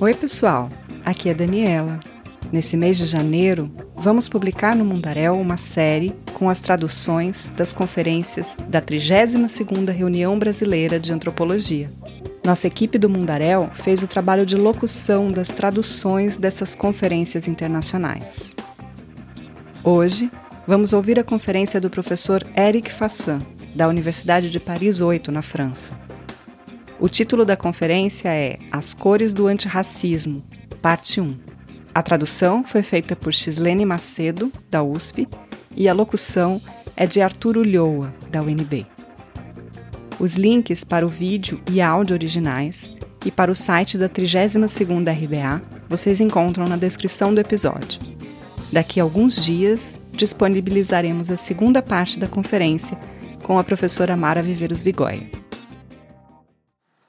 Oi, pessoal. Aqui é Daniela. Nesse mês de janeiro, vamos publicar no Mundaréu uma série com as traduções das conferências da 32ª Reunião Brasileira de Antropologia. Nossa equipe do Mundaréu fez o trabalho de locução das traduções dessas conferências internacionais. Hoje, vamos ouvir a conferência do professor Eric Fassan, da Universidade de Paris 8, na França. O título da conferência é As Cores do Antirracismo, Parte 1. A tradução foi feita por Xislene Macedo, da USP, e a locução é de Arthur Ulloa, da UNB. Os links para o vídeo e áudio originais e para o site da 32ª RBA vocês encontram na descrição do episódio. Daqui a alguns dias, disponibilizaremos a segunda parte da conferência com a professora Mara Viveiros Vigoia.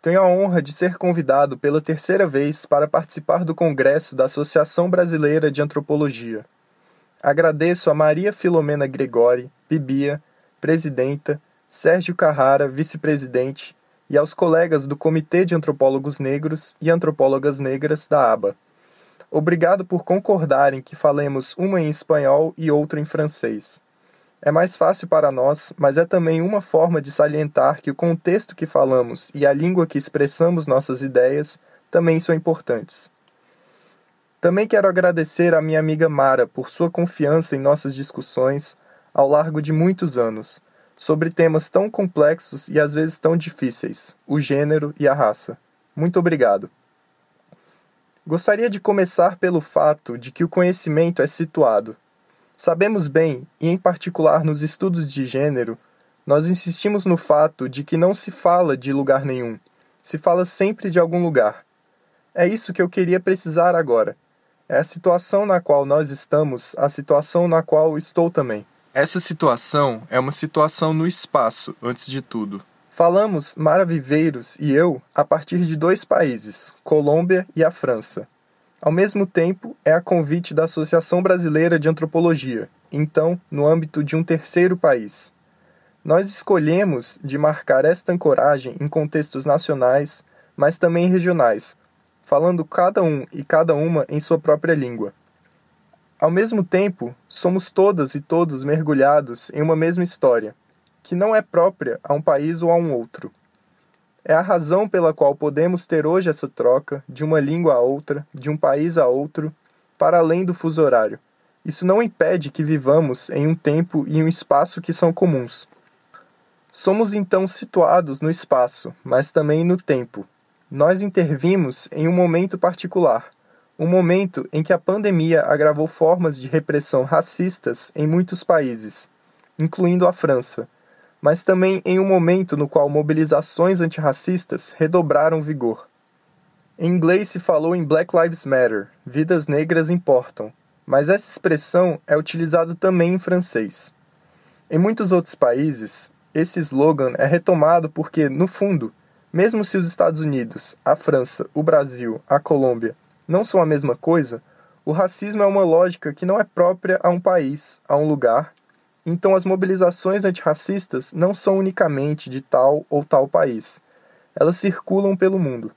Tenho a honra de ser convidado pela terceira vez para participar do Congresso da Associação Brasileira de Antropologia. Agradeço a Maria Filomena Gregori, Bibia, presidenta, Sérgio Carrara, vice-presidente, e aos colegas do Comitê de Antropólogos Negros e Antropólogas Negras da ABA. Obrigado por concordarem que falemos uma em espanhol e outra em francês. É mais fácil para nós, mas é também uma forma de salientar que o contexto que falamos e a língua que expressamos nossas ideias também são importantes. Também quero agradecer à minha amiga Mara por sua confiança em nossas discussões ao largo de muitos anos, sobre temas tão complexos e às vezes tão difíceis, o gênero e a raça. Muito obrigado. Gostaria de começar pelo fato de que o conhecimento é situado, Sabemos bem, e em particular nos estudos de gênero, nós insistimos no fato de que não se fala de lugar nenhum, se fala sempre de algum lugar. É isso que eu queria precisar agora. É a situação na qual nós estamos, a situação na qual estou também. Essa situação é uma situação no espaço, antes de tudo. Falamos, Mara Viveiros e eu, a partir de dois países, Colômbia e a França. Ao mesmo tempo, é a convite da Associação Brasileira de Antropologia, então no âmbito de um terceiro país. Nós escolhemos de marcar esta ancoragem em contextos nacionais, mas também regionais, falando cada um e cada uma em sua própria língua. Ao mesmo tempo, somos todas e todos mergulhados em uma mesma história, que não é própria a um país ou a um outro. É a razão pela qual podemos ter hoje essa troca de uma língua a outra, de um país a outro, para além do fuso horário. Isso não impede que vivamos em um tempo e um espaço que são comuns. Somos então situados no espaço, mas também no tempo. Nós intervimos em um momento particular, um momento em que a pandemia agravou formas de repressão racistas em muitos países, incluindo a França mas também em um momento no qual mobilizações antirracistas redobraram vigor. Em inglês se falou em Black Lives Matter, vidas negras importam, mas essa expressão é utilizada também em francês. Em muitos outros países, esse slogan é retomado porque, no fundo, mesmo se os Estados Unidos, a França, o Brasil, a Colômbia não são a mesma coisa, o racismo é uma lógica que não é própria a um país, a um lugar então, as mobilizações antirracistas não são unicamente de tal ou tal país. Elas circulam pelo mundo.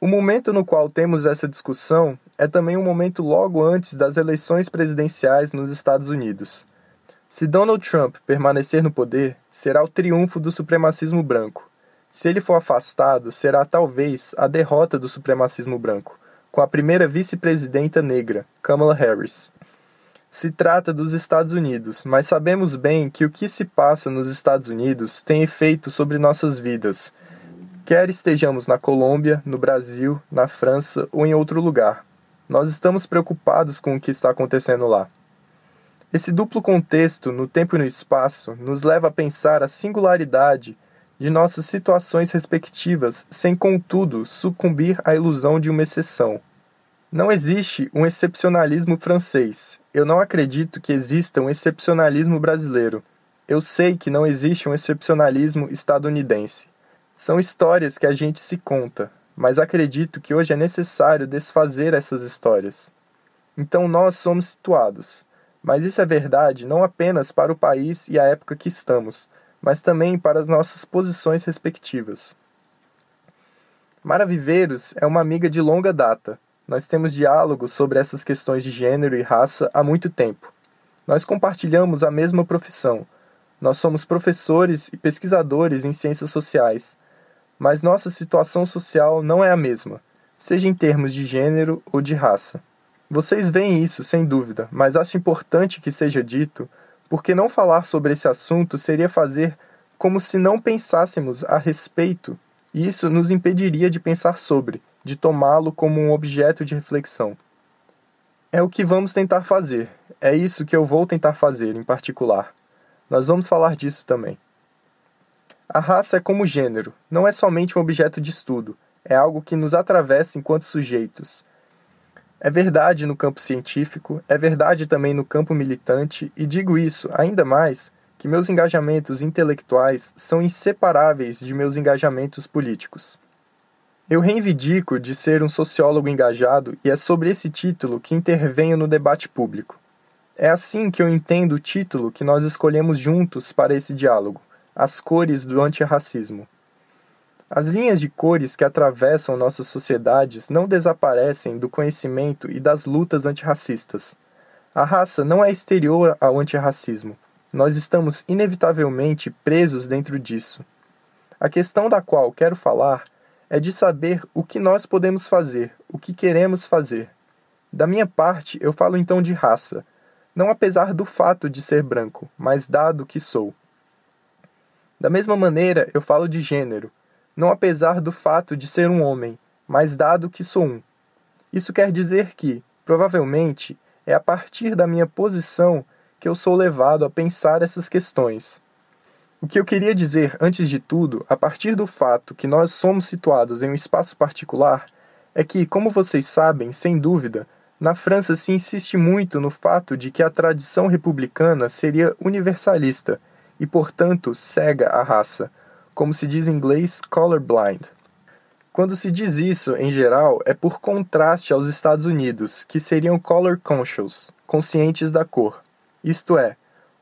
O momento no qual temos essa discussão é também um momento logo antes das eleições presidenciais nos Estados Unidos. Se Donald Trump permanecer no poder, será o triunfo do supremacismo branco. Se ele for afastado, será talvez a derrota do supremacismo branco, com a primeira vice-presidenta negra, Kamala Harris. Se trata dos Estados Unidos, mas sabemos bem que o que se passa nos Estados Unidos tem efeito sobre nossas vidas, quer estejamos na Colômbia, no Brasil, na França ou em outro lugar. Nós estamos preocupados com o que está acontecendo lá. Esse duplo contexto, no tempo e no espaço, nos leva a pensar a singularidade de nossas situações respectivas, sem, contudo, sucumbir à ilusão de uma exceção. Não existe um excepcionalismo francês. Eu não acredito que exista um excepcionalismo brasileiro. Eu sei que não existe um excepcionalismo estadunidense. São histórias que a gente se conta, mas acredito que hoje é necessário desfazer essas histórias. Então nós somos situados. Mas isso é verdade não apenas para o país e a época que estamos, mas também para as nossas posições respectivas. Mara Viveiros é uma amiga de longa data. Nós temos diálogos sobre essas questões de gênero e raça há muito tempo. Nós compartilhamos a mesma profissão. Nós somos professores e pesquisadores em ciências sociais, mas nossa situação social não é a mesma, seja em termos de gênero ou de raça. Vocês veem isso, sem dúvida, mas acho importante que seja dito, porque não falar sobre esse assunto seria fazer como se não pensássemos a respeito e isso nos impediria de pensar sobre, de tomá-lo como um objeto de reflexão. É o que vamos tentar fazer, é isso que eu vou tentar fazer em particular. Nós vamos falar disso também. A raça é como gênero, não é somente um objeto de estudo, é algo que nos atravessa enquanto sujeitos. É verdade no campo científico, é verdade também no campo militante, e digo isso ainda mais que meus engajamentos intelectuais são inseparáveis de meus engajamentos políticos. Eu reivindico de ser um sociólogo engajado e é sobre esse título que intervenho no debate público. É assim que eu entendo o título que nós escolhemos juntos para esse diálogo: As Cores do Antirracismo. As linhas de cores que atravessam nossas sociedades não desaparecem do conhecimento e das lutas antirracistas. A raça não é exterior ao antirracismo, nós estamos inevitavelmente presos dentro disso. A questão da qual quero falar é de saber o que nós podemos fazer, o que queremos fazer. Da minha parte, eu falo então de raça, não apesar do fato de ser branco, mas dado que sou. Da mesma maneira, eu falo de gênero, não apesar do fato de ser um homem, mas dado que sou um. Isso quer dizer que, provavelmente, é a partir da minha posição que eu sou levado a pensar essas questões. O que eu queria dizer, antes de tudo, a partir do fato que nós somos situados em um espaço particular, é que, como vocês sabem, sem dúvida, na França se insiste muito no fato de que a tradição republicana seria universalista e, portanto, cega à raça, como se diz em inglês colorblind. Quando se diz isso, em geral, é por contraste aos Estados Unidos, que seriam color conscious, conscientes da cor isto é,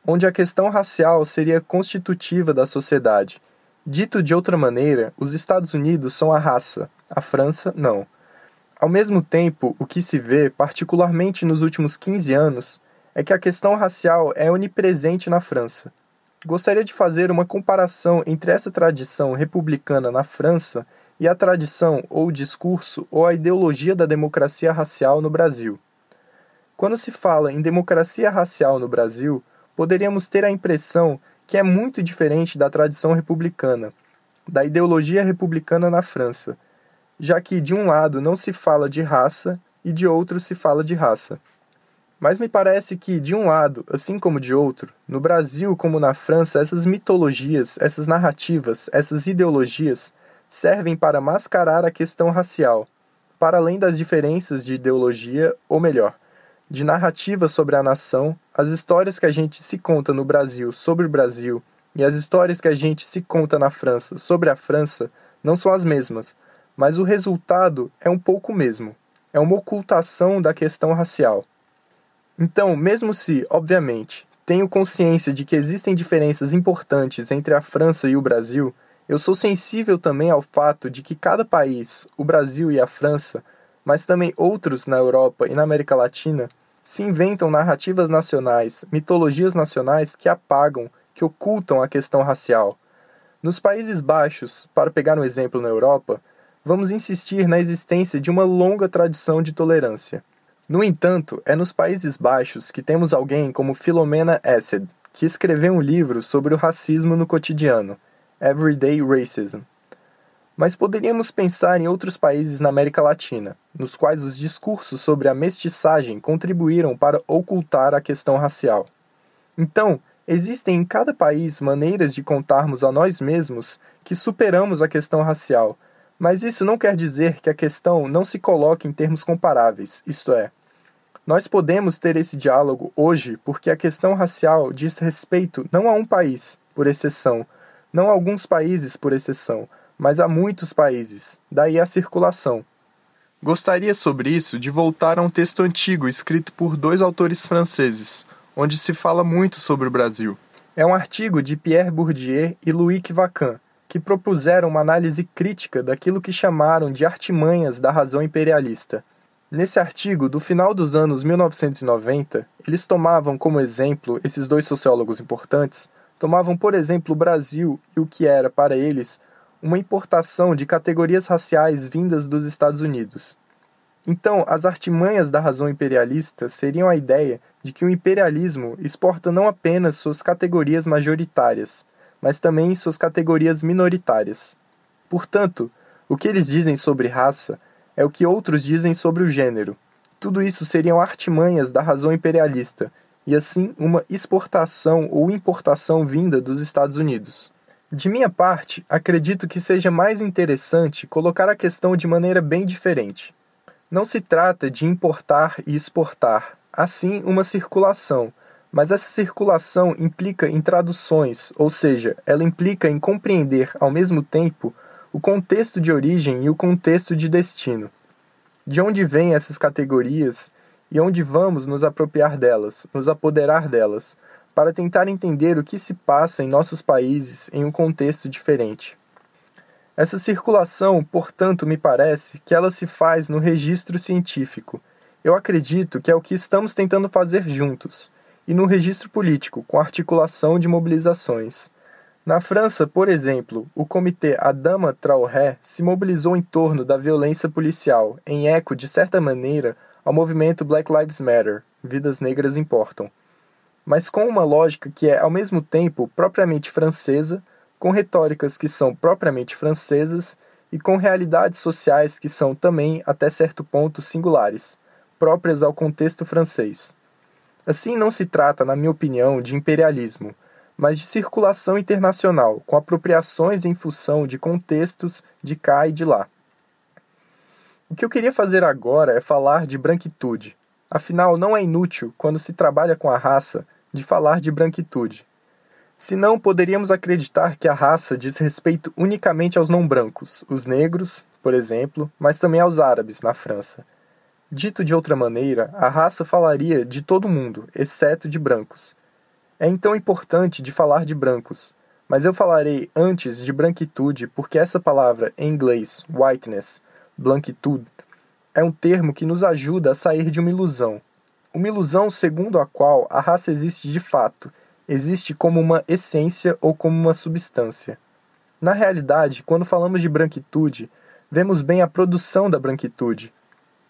onde a questão racial seria constitutiva da sociedade. Dito de outra maneira, os Estados Unidos são a raça, a França não. Ao mesmo tempo, o que se vê, particularmente nos últimos 15 anos, é que a questão racial é onipresente na França. Gostaria de fazer uma comparação entre essa tradição republicana na França e a tradição ou o discurso ou a ideologia da democracia racial no Brasil. Quando se fala em democracia racial no Brasil, poderíamos ter a impressão que é muito diferente da tradição republicana, da ideologia republicana na França, já que de um lado não se fala de raça e de outro se fala de raça. Mas me parece que, de um lado, assim como de outro, no Brasil como na França, essas mitologias, essas narrativas, essas ideologias servem para mascarar a questão racial, para além das diferenças de ideologia, ou melhor, de narrativa sobre a nação, as histórias que a gente se conta no Brasil sobre o Brasil e as histórias que a gente se conta na França sobre a França não são as mesmas, mas o resultado é um pouco o mesmo. É uma ocultação da questão racial. Então, mesmo se, obviamente, tenho consciência de que existem diferenças importantes entre a França e o Brasil, eu sou sensível também ao fato de que cada país, o Brasil e a França, mas também outros na Europa e na América Latina, se inventam narrativas nacionais, mitologias nacionais que apagam, que ocultam a questão racial. Nos Países Baixos, para pegar um exemplo na Europa, vamos insistir na existência de uma longa tradição de tolerância. No entanto, é nos Países Baixos que temos alguém como Philomena Essed, que escreveu um livro sobre o racismo no cotidiano, Everyday Racism, mas poderíamos pensar em outros países na América Latina, nos quais os discursos sobre a mestiçagem contribuíram para ocultar a questão racial. Então, existem em cada país maneiras de contarmos a nós mesmos que superamos a questão racial, mas isso não quer dizer que a questão não se coloque em termos comparáveis, isto é, nós podemos ter esse diálogo hoje porque a questão racial diz respeito não a um país, por exceção, não a alguns países, por exceção, mas há muitos países, daí a circulação. Gostaria sobre isso de voltar a um texto antigo escrito por dois autores franceses, onde se fala muito sobre o Brasil. É um artigo de Pierre Bourdieu e Louis Vacan, que propuseram uma análise crítica daquilo que chamaram de artimanhas da razão imperialista. Nesse artigo, do final dos anos 1990, eles tomavam como exemplo, esses dois sociólogos importantes, tomavam, por exemplo, o Brasil e o que era, para eles, uma importação de categorias raciais vindas dos Estados Unidos. Então, as artimanhas da razão imperialista seriam a ideia de que o imperialismo exporta não apenas suas categorias majoritárias, mas também suas categorias minoritárias. Portanto, o que eles dizem sobre raça é o que outros dizem sobre o gênero. Tudo isso seriam artimanhas da razão imperialista, e assim uma exportação ou importação vinda dos Estados Unidos. De minha parte, acredito que seja mais interessante colocar a questão de maneira bem diferente. Não se trata de importar e exportar, assim uma circulação, mas essa circulação implica em traduções, ou seja, ela implica em compreender ao mesmo tempo o contexto de origem e o contexto de destino. De onde vêm essas categorias e onde vamos nos apropriar delas, nos apoderar delas, para tentar entender o que se passa em nossos países em um contexto diferente. Essa circulação, portanto, me parece que ela se faz no registro científico. Eu acredito que é o que estamos tentando fazer juntos, e no registro político, com articulação de mobilizações. Na França, por exemplo, o comitê Adama Traoré se mobilizou em torno da violência policial, em eco, de certa maneira, ao movimento Black Lives Matter Vidas Negras Importam mas com uma lógica que é ao mesmo tempo propriamente francesa, com retóricas que são propriamente francesas e com realidades sociais que são também, até certo ponto, singulares, próprias ao contexto francês. Assim, não se trata, na minha opinião, de imperialismo, mas de circulação internacional, com apropriações em função de contextos de cá e de lá. O que eu queria fazer agora é falar de branquitude. Afinal, não é inútil, quando se trabalha com a raça, de falar de branquitude. Senão, poderíamos acreditar que a raça diz respeito unicamente aos não-brancos, os negros, por exemplo, mas também aos árabes, na França. Dito de outra maneira, a raça falaria de todo mundo, exceto de brancos. É então importante de falar de brancos, mas eu falarei antes de branquitude porque essa palavra em inglês, whiteness, blanquitude, é um termo que nos ajuda a sair de uma ilusão, uma ilusão segundo a qual a raça existe de fato, existe como uma essência ou como uma substância. Na realidade, quando falamos de branquitude, vemos bem a produção da branquitude.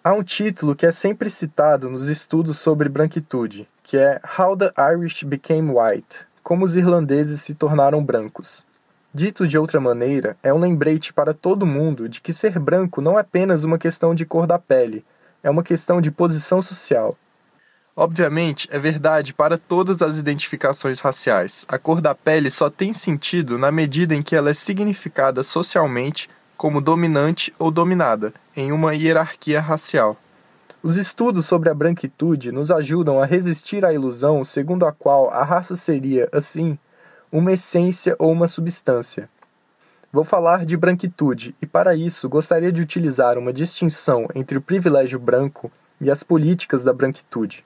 Há um título que é sempre citado nos estudos sobre branquitude, que é How the Irish Became White Como os irlandeses se tornaram brancos. Dito de outra maneira, é um lembrete para todo mundo de que ser branco não é apenas uma questão de cor da pele, é uma questão de posição social. Obviamente, é verdade para todas as identificações raciais. A cor da pele só tem sentido na medida em que ela é significada socialmente como dominante ou dominada, em uma hierarquia racial. Os estudos sobre a branquitude nos ajudam a resistir à ilusão segundo a qual a raça seria, assim, uma essência ou uma substância. Vou falar de branquitude e, para isso, gostaria de utilizar uma distinção entre o privilégio branco e as políticas da branquitude.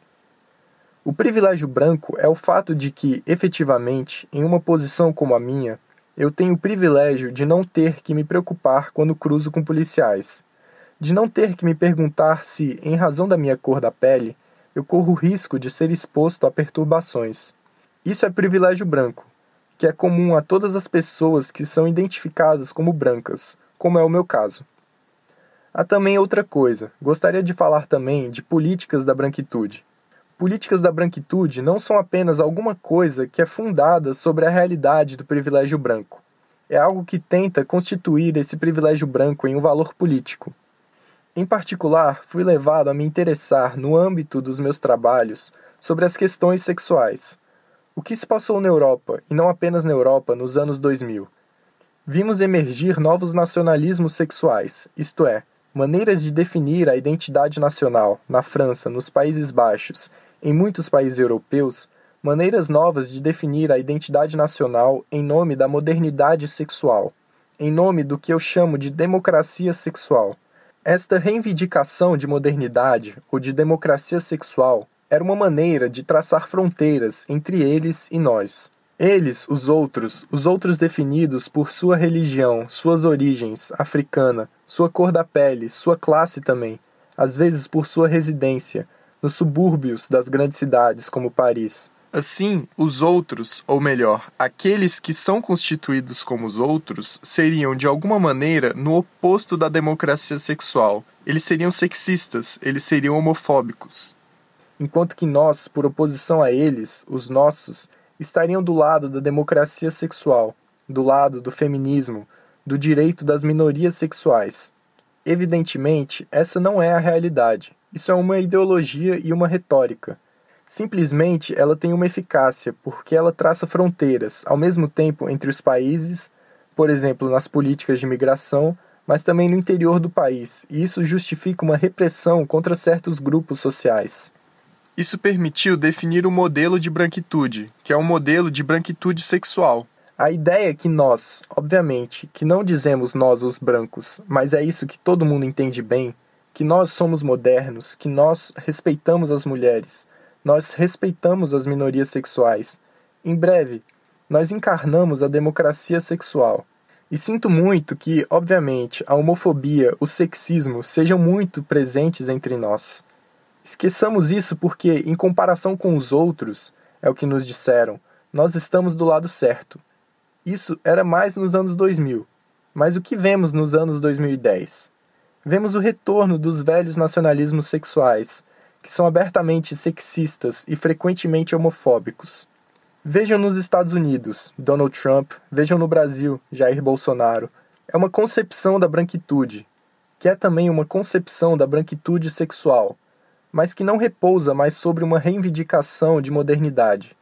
O privilégio branco é o fato de que, efetivamente, em uma posição como a minha, eu tenho o privilégio de não ter que me preocupar quando cruzo com policiais, de não ter que me perguntar se, em razão da minha cor da pele, eu corro risco de ser exposto a perturbações. Isso é privilégio branco, que é comum a todas as pessoas que são identificadas como brancas, como é o meu caso. Há também outra coisa, gostaria de falar também de políticas da branquitude políticas da branquitude não são apenas alguma coisa que é fundada sobre a realidade do privilégio branco. É algo que tenta constituir esse privilégio branco em um valor político. Em particular, fui levado a me interessar, no âmbito dos meus trabalhos, sobre as questões sexuais. O que se passou na Europa, e não apenas na Europa, nos anos 2000? Vimos emergir novos nacionalismos sexuais, isto é, maneiras de definir a identidade nacional, na França, nos Países Baixos em muitos países europeus, maneiras novas de definir a identidade nacional em nome da modernidade sexual, em nome do que eu chamo de democracia sexual. Esta reivindicação de modernidade ou de democracia sexual era uma maneira de traçar fronteiras entre eles e nós. Eles, os outros, os outros definidos por sua religião, suas origens, africana, sua cor da pele, sua classe também, às vezes por sua residência, nos subúrbios das grandes cidades como Paris. Assim, os outros, ou melhor, aqueles que são constituídos como os outros, seriam de alguma maneira no oposto da democracia sexual. Eles seriam sexistas, eles seriam homofóbicos. Enquanto que nós, por oposição a eles, os nossos, estariam do lado da democracia sexual, do lado do feminismo, do direito das minorias sexuais. Evidentemente, essa não é a realidade. Isso é uma ideologia e uma retórica. Simplesmente ela tem uma eficácia, porque ela traça fronteiras, ao mesmo tempo entre os países, por exemplo, nas políticas de migração, mas também no interior do país, e isso justifica uma repressão contra certos grupos sociais. Isso permitiu definir o modelo de branquitude, que é um modelo de branquitude sexual. A ideia é que nós, obviamente, que não dizemos nós os brancos, mas é isso que todo mundo entende bem, que nós somos modernos, que nós respeitamos as mulheres, nós respeitamos as minorias sexuais. Em breve, nós encarnamos a democracia sexual. E sinto muito que, obviamente, a homofobia, o sexismo sejam muito presentes entre nós. Esqueçamos isso porque, em comparação com os outros, é o que nos disseram, nós estamos do lado certo. Isso era mais nos anos 2000. Mas o que vemos nos anos 2010? Vemos o retorno dos velhos nacionalismos sexuais, que são abertamente sexistas e frequentemente homofóbicos. Vejam nos Estados Unidos, Donald Trump, vejam no Brasil, Jair Bolsonaro. É uma concepção da branquitude, que é também uma concepção da branquitude sexual mas que não repousa mais sobre uma reivindicação de modernidade.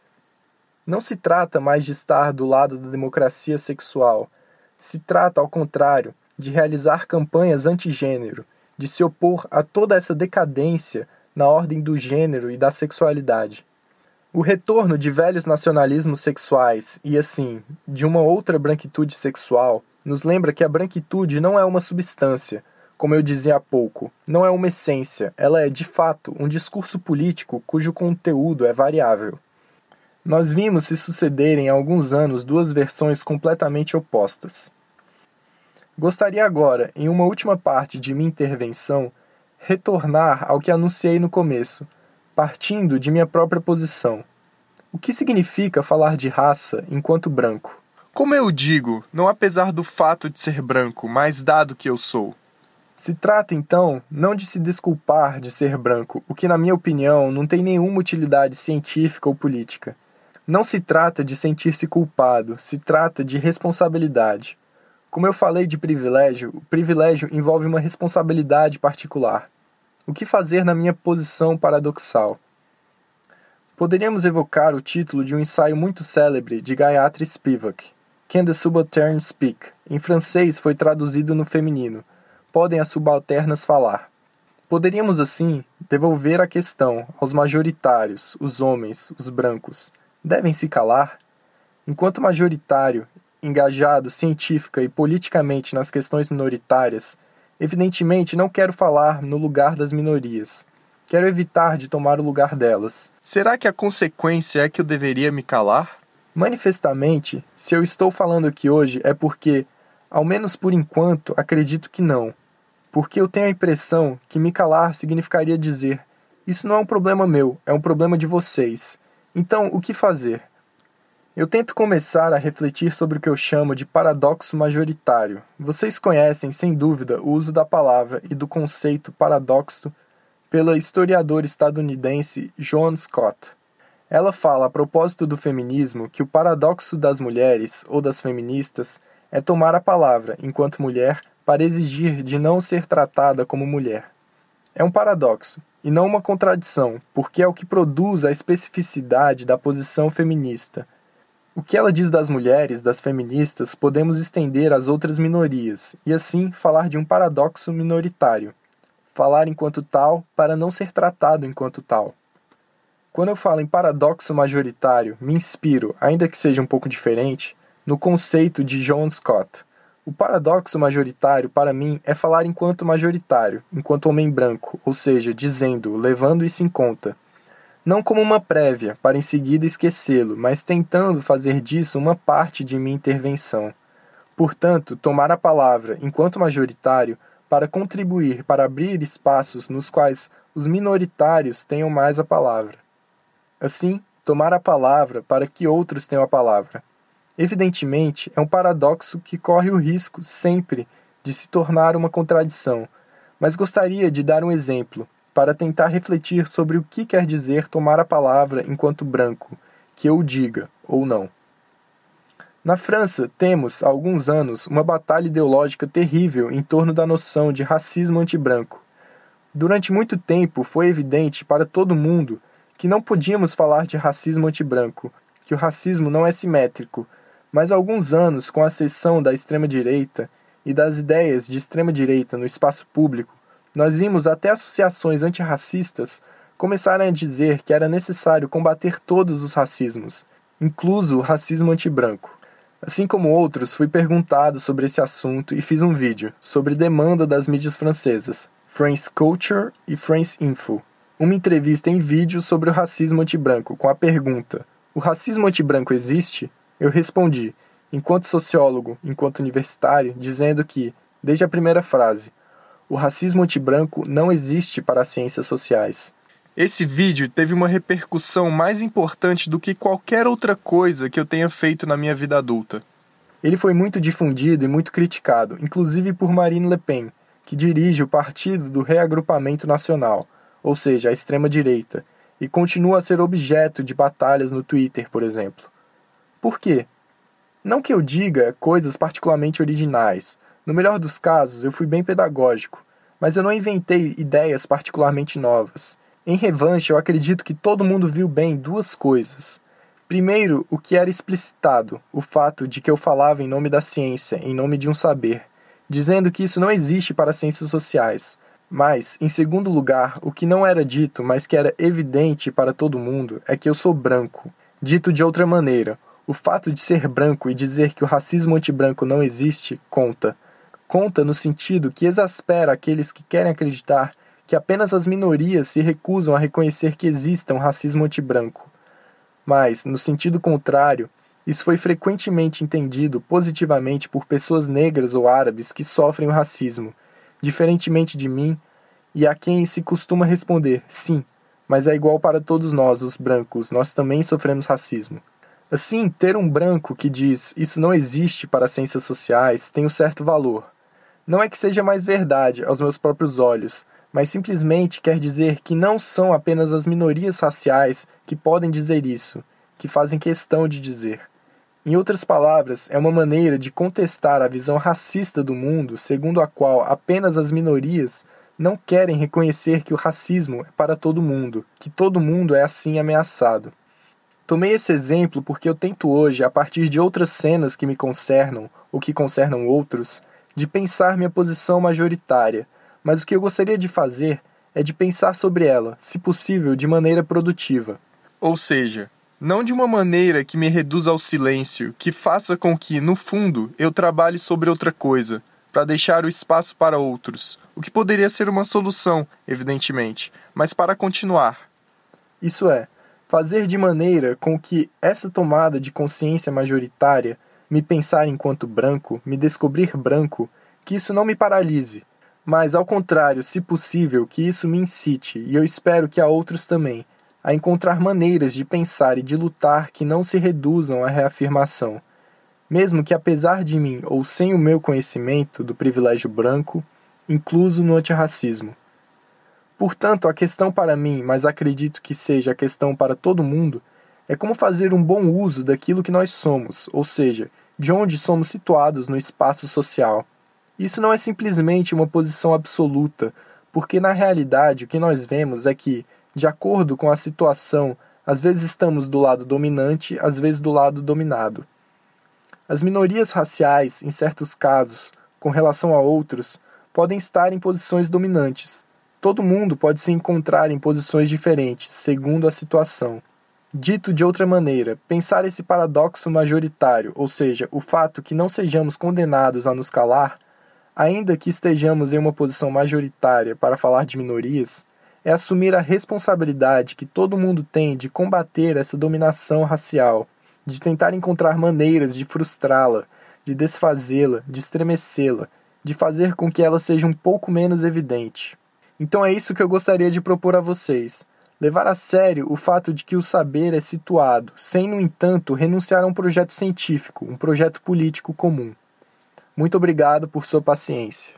Não se trata mais de estar do lado da democracia sexual, se trata, ao contrário, de realizar campanhas antigênero, de se opor a toda essa decadência na ordem do gênero e da sexualidade. O retorno de velhos nacionalismos sexuais e, assim, de uma outra branquitude sexual nos lembra que a branquitude não é uma substância, como eu dizia há pouco, não é uma essência, ela é de fato um discurso político cujo conteúdo é variável. Nós vimos se sucederem há alguns anos duas versões completamente opostas. Gostaria agora, em uma última parte de minha intervenção, retornar ao que anunciei no começo, partindo de minha própria posição. O que significa falar de raça enquanto branco? Como eu digo, não apesar do fato de ser branco, mas dado que eu sou. Se trata, então, não de se desculpar de ser branco, o que, na minha opinião, não tem nenhuma utilidade científica ou política. Não se trata de sentir-se culpado, se trata de responsabilidade. Como eu falei de privilégio, o privilégio envolve uma responsabilidade particular. O que fazer na minha posição paradoxal? Poderíamos evocar o título de um ensaio muito célebre de Gayatri Spivak, Can the Subaltern Speak? Em francês foi traduzido no feminino podem as subalternas falar. Poderíamos, assim, devolver a questão aos majoritários, os homens, os brancos. Devem se calar? Enquanto majoritário, engajado científica e politicamente nas questões minoritárias, evidentemente não quero falar no lugar das minorias. Quero evitar de tomar o lugar delas. Será que a consequência é que eu deveria me calar? Manifestamente, se eu estou falando aqui hoje é porque, ao menos por enquanto, acredito que não porque eu tenho a impressão que me calar significaria dizer: Isso não é um problema meu, é um problema de vocês. Então, o que fazer? Eu tento começar a refletir sobre o que eu chamo de paradoxo majoritário. Vocês conhecem, sem dúvida, o uso da palavra e do conceito paradoxo pela historiadora estadunidense Joan Scott. Ela fala a propósito do feminismo que o paradoxo das mulheres ou das feministas é tomar a palavra, enquanto mulher, para exigir de não ser tratada como mulher. É um paradoxo, e não uma contradição, porque é o que produz a especificidade da posição feminista. O que ela diz das mulheres, das feministas, podemos estender às outras minorias, e assim falar de um paradoxo minoritário. Falar enquanto tal para não ser tratado enquanto tal. Quando eu falo em paradoxo majoritário, me inspiro, ainda que seja um pouco diferente, no conceito de John Scott, o paradoxo majoritário, para mim, é falar enquanto majoritário, enquanto homem branco, ou seja, dizendo, levando isso em conta. não como uma prévia, para em seguida esquecê-lo, mas tentando fazer disso uma parte de minha intervenção. Portanto, tomar a palavra, enquanto majoritário, para contribuir para abrir espaços nos quais os minoritários tenham mais a palavra. Assim, tomar a palavra para que outros tenham a palavra. Evidentemente, é um paradoxo que corre o risco, sempre, de se tornar uma contradição, mas gostaria de dar um exemplo, para tentar refletir sobre o que quer dizer tomar a palavra enquanto branco, que eu diga ou não. Na França, temos, há alguns anos, uma batalha ideológica terrível em torno da noção de racismo antibranco. Durante muito tempo foi evidente para todo mundo que não podíamos falar de racismo antibranco, que o racismo não é simétrico, mas alguns anos, com a ascensão da extrema-direita e das ideias de extrema-direita no espaço público, nós vimos até associações antirracistas começarem a dizer que era necessário combater todos os racismos, incluso o racismo antibranco. Assim como outros, fui perguntado sobre esse assunto e fiz um vídeo sobre demanda das mídias francesas, France Culture e France Info, uma entrevista em vídeo sobre o racismo antibranco com a pergunta: O racismo antibranco existe? Eu respondi, enquanto sociólogo, enquanto universitário, dizendo que, desde a primeira frase, o racismo antibranco não existe para as ciências sociais. Esse vídeo teve uma repercussão mais importante do que qualquer outra coisa que eu tenha feito na minha vida adulta. Ele foi muito difundido e muito criticado, inclusive por Marine Le Pen, que dirige o Partido do Reagrupamento Nacional, ou seja, a extrema-direita, e continua a ser objeto de batalhas no Twitter, por exemplo. Por quê? Não que eu diga coisas particularmente originais, no melhor dos casos, eu fui bem pedagógico, mas eu não inventei ideias particularmente novas. Em revanche, eu acredito que todo mundo viu bem duas coisas. Primeiro, o que era explicitado, o fato de que eu falava em nome da ciência, em nome de um saber, dizendo que isso não existe para as ciências sociais. Mas, em segundo lugar, o que não era dito, mas que era evidente para todo mundo, é que eu sou branco. Dito de outra maneira, o fato de ser branco e dizer que o racismo antibranco não existe conta conta no sentido que exaspera aqueles que querem acreditar que apenas as minorias se recusam a reconhecer que exista um racismo antibranco. Mas, no sentido contrário, isso foi frequentemente entendido positivamente por pessoas negras ou árabes que sofrem o racismo, diferentemente de mim, e a quem se costuma responder sim, mas é igual para todos nós, os brancos, nós também sofremos racismo. Assim, ter um branco que diz isso não existe para as ciências sociais tem um certo valor, não é que seja mais verdade aos meus próprios olhos, mas simplesmente quer dizer que não são apenas as minorias raciais que podem dizer isso, que fazem questão de dizer. Em outras palavras, é uma maneira de contestar a visão racista do mundo, segundo a qual apenas as minorias não querem reconhecer que o racismo é para todo mundo, que todo mundo é assim ameaçado. Tomei esse exemplo porque eu tento hoje, a partir de outras cenas que me concernam ou que concernam outros, de pensar minha posição majoritária, mas o que eu gostaria de fazer é de pensar sobre ela, se possível, de maneira produtiva. Ou seja, não de uma maneira que me reduza ao silêncio, que faça com que, no fundo, eu trabalhe sobre outra coisa, para deixar o espaço para outros, o que poderia ser uma solução, evidentemente, mas para continuar. Isso é, fazer de maneira com que essa tomada de consciência majoritária me pensar enquanto branco, me descobrir branco, que isso não me paralise, mas ao contrário, se possível, que isso me incite, e eu espero que a outros também, a encontrar maneiras de pensar e de lutar que não se reduzam à reafirmação, mesmo que apesar de mim ou sem o meu conhecimento do privilégio branco, incluso no antirracismo. Portanto, a questão para mim, mas acredito que seja a questão para todo mundo, é como fazer um bom uso daquilo que nós somos, ou seja, de onde somos situados no espaço social. Isso não é simplesmente uma posição absoluta, porque na realidade o que nós vemos é que, de acordo com a situação, às vezes estamos do lado dominante, às vezes do lado dominado. As minorias raciais, em certos casos, com relação a outros, podem estar em posições dominantes. Todo mundo pode se encontrar em posições diferentes, segundo a situação. Dito de outra maneira, pensar esse paradoxo majoritário, ou seja, o fato que não sejamos condenados a nos calar, ainda que estejamos em uma posição majoritária para falar de minorias, é assumir a responsabilidade que todo mundo tem de combater essa dominação racial, de tentar encontrar maneiras de frustrá-la, de desfazê-la, de estremecê-la, de fazer com que ela seja um pouco menos evidente. Então é isso que eu gostaria de propor a vocês. Levar a sério o fato de que o saber é situado, sem, no entanto, renunciar a um projeto científico, um projeto político comum. Muito obrigado por sua paciência.